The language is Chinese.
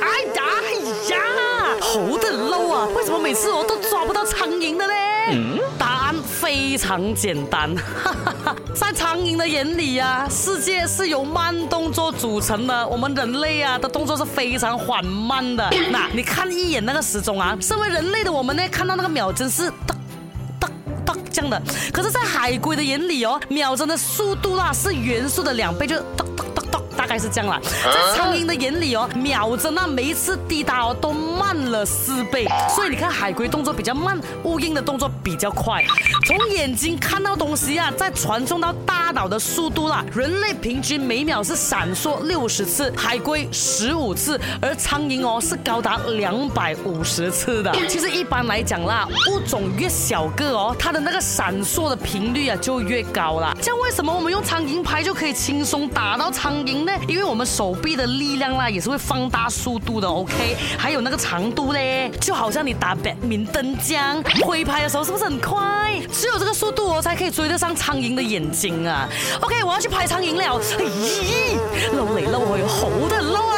哎呀哎呀猴的漏啊为什么每次我都抓不到苍蝇的呢？嗯答案非常简单哈哈 在苍蝇的眼里呀世界是由慢动作组成的我们人类啊的动作是非常缓慢的。那你看一眼那个时钟啊身为人类的我们呢看到那个秒针是哒哒哒这样的。可是在海龟的眼里哦秒针的速度啦是原速的两倍就哒大概是这样啦。在苍蝇的眼里哦，秒针那每一次滴答哦都慢了四倍，所以你看海龟动作比较慢，乌蝇的动作比较快。从眼睛看到东西啊，再传送到大脑的速度啦，人类平均每秒是闪烁六十次，海龟十五次，而苍蝇哦是高达两百五十次的。其实一般来讲啦，物种越小个哦，它的那个闪烁的频率啊就越高啦。这样为什么我们用苍蝇拍就可以轻松打到苍蝇呢？因为我们手臂的力量啦也是会放大速度的，OK？还有那个长度嘞，就好像你打百明灯这样，挥拍的时候是不是很快？只有这个速度我，才可以追得上苍蝇的眼睛啊。OK，我要去拍苍蝇了。咦，漏雷漏去，好的漏啊！